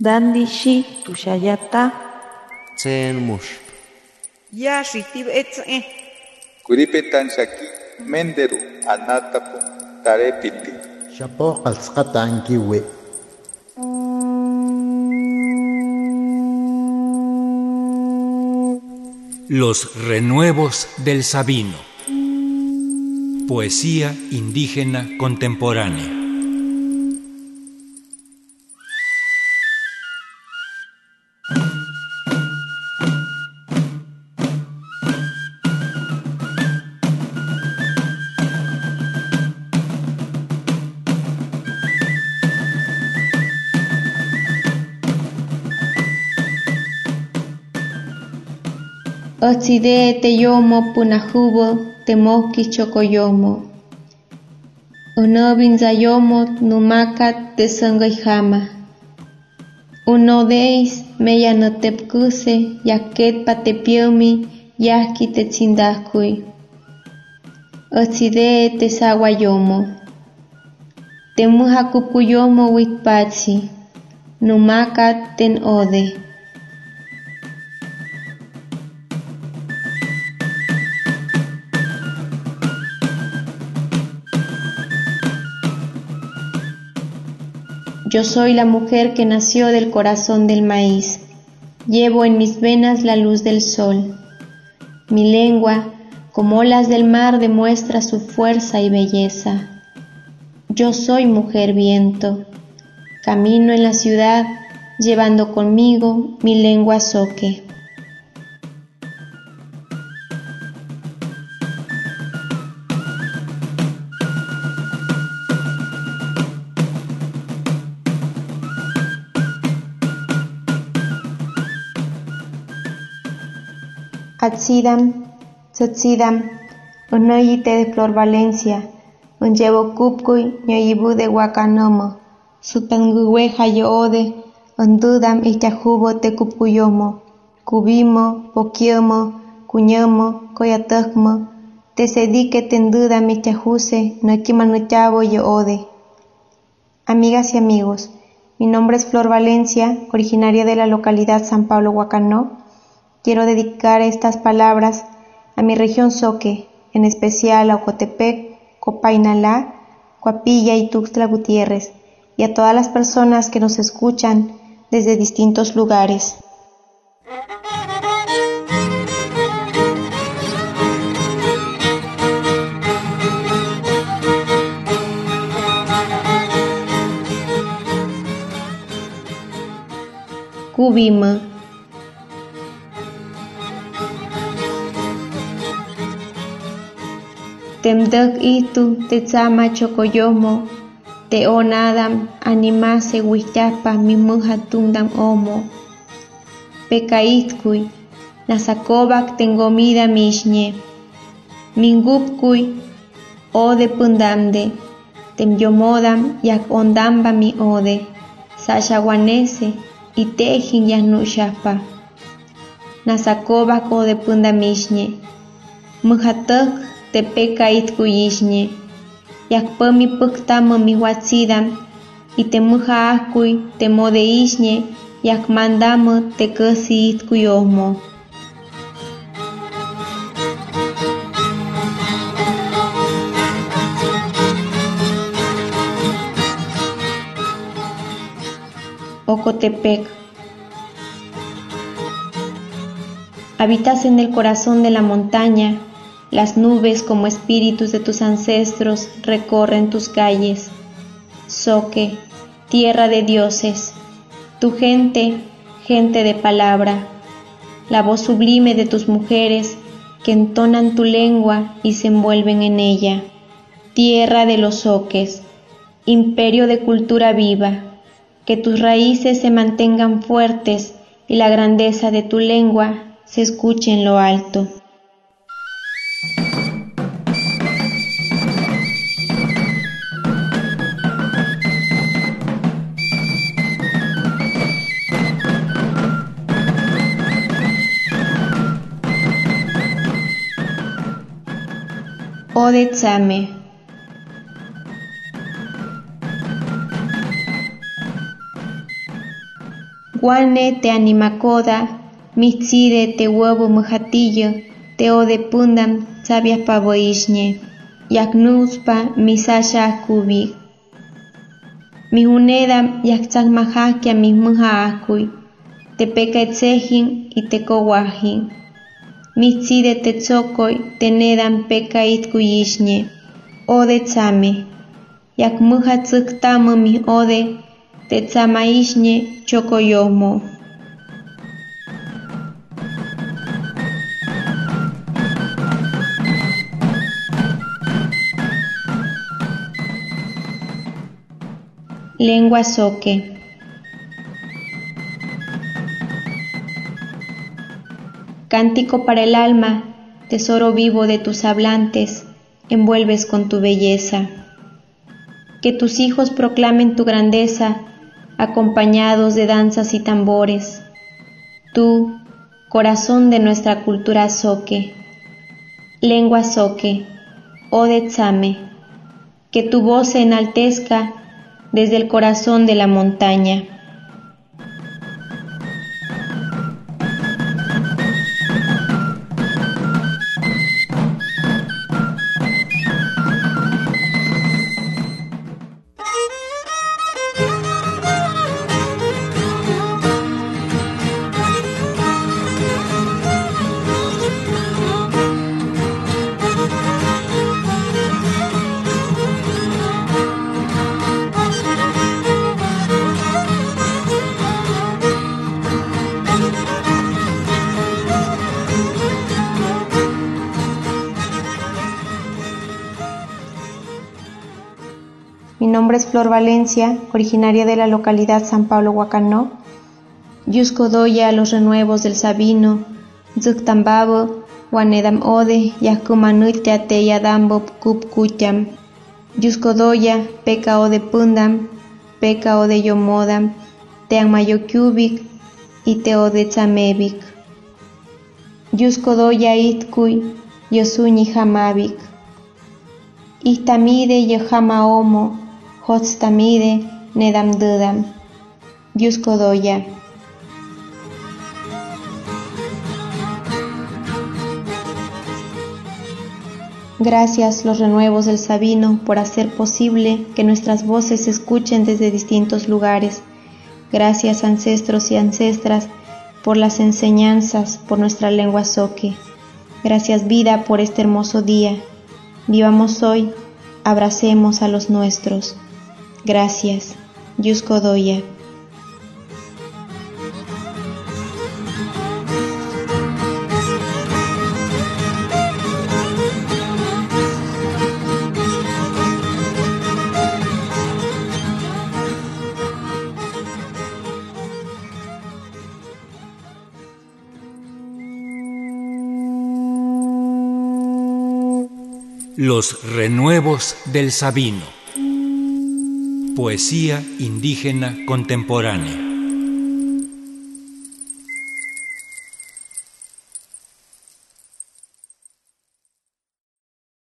Dandishi tushayata. Tsen mush. Ya shitib etze. Kuripetan shaki menderu anatapu tarepiti. Shapo qalsqata ankiwi. Los renuevos del Sabino. Poesía indígena contemporánea. Otside te yomo punahubo te moki chocoyomo. Unobin zayomo numaka te sangaijama. Uno deis meya no tepkuse yaket patepiomi yaki te tsindakui. Otside te sawayomo. Te muhakupuyomo witpatsi. Numaka ten ode. Yo soy la mujer que nació del corazón del maíz. Llevo en mis venas la luz del sol. Mi lengua, como olas del mar, demuestra su fuerza y belleza. Yo soy mujer viento. Camino en la ciudad, llevando conmigo mi lengua soque. Atsidam, Tsotsidam, Unoyite de Flor Valencia, Unyevo Kupkuy, Ñoyibu de Huacanomo, Sutangueja Yoode, Undudam Ichajubo te Kupuyomo, Kubimo, Pokiomo, Cuñamo, Coyatagmo, te sedique tendudam Ichajuse, Noquimanuchavo Yoode. Amigas y amigos, mi nombre es Flor Valencia, originaria de la localidad San Pablo Huacanó, Quiero dedicar estas palabras a mi región Soque, en especial a Ocotepec, Copainalá, Coapilla y Tuxtla Gutiérrez, y a todas las personas que nos escuchan desde distintos lugares. Cubima Temdek itu te tsama chocoyomo, te onadam animase huichapa mimuja tundam omo. Pekaitkui, nasakobak tengomida mishñe. Mingupkui, ode pundamde, temyomodam yak ondamba mi ode, sashawanese, itejin yanushapa. Nasakobak ode pundamishñe. Mujatak tepeca itkuyishñe, yakpami puktamami watsidam, itemuja ahkuy temodeishñe, yakmandamu tekasi itkuyomo. Ocotepec. Habitas en el corazón de la montaña, las nubes como espíritus de tus ancestros recorren tus calles. Soque, tierra de dioses, tu gente, gente de palabra, la voz sublime de tus mujeres que entonan tu lengua y se envuelven en ella. Tierra de los soques, imperio de cultura viva, que tus raíces se mantengan fuertes y la grandeza de tu lengua se escuche en lo alto. Ode Tsame. Guane te animacoda, mitzide te huevo mujatillo, te ode pundam sabias pavoishñe, yaknuspa misasha kubik. Mi unedam yakchak mahakia mi muja akui, te peca etzejin y te kowajin. Mitzide te tzokoy, te nedam peca itkuyishñe, ode tzame. Yak muja tziktamu mi ode, te tzamaishñe chokoyomo. Lengua soque. Cántico para el alma, tesoro vivo de tus hablantes, envuelves con tu belleza. Que tus hijos proclamen tu grandeza, acompañados de danzas y tambores. Tú, corazón de nuestra cultura soque, lengua soque, Odetsame, que tu voz se enaltezca desde el corazón de la montaña. Flor Valencia, originaria de la localidad San Pablo Huacanó. Yusco doya los renuevos del Sabino, Zuctambabo, Wanedam Ode, Yakumanutia te Yadambo Kup Kucham. Yusco doya, Peca Ode Pundam, Peca Ode Yomodam, Tean Mayokyubik y Te Ode Tzamebik. Yusco doya Itkui, Yosuñi Hamabik. Istamide Yohama Omo, Hotstamide Nedam Dudam, Yuskodoya. Gracias los renuevos del Sabino por hacer posible que nuestras voces se escuchen desde distintos lugares. Gracias ancestros y ancestras por las enseñanzas, por nuestra lengua soque. Gracias vida por este hermoso día. Vivamos hoy, abracemos a los nuestros. Gracias, Yusko Doya. Los renuevos del Sabino. Poesía indígena contemporánea.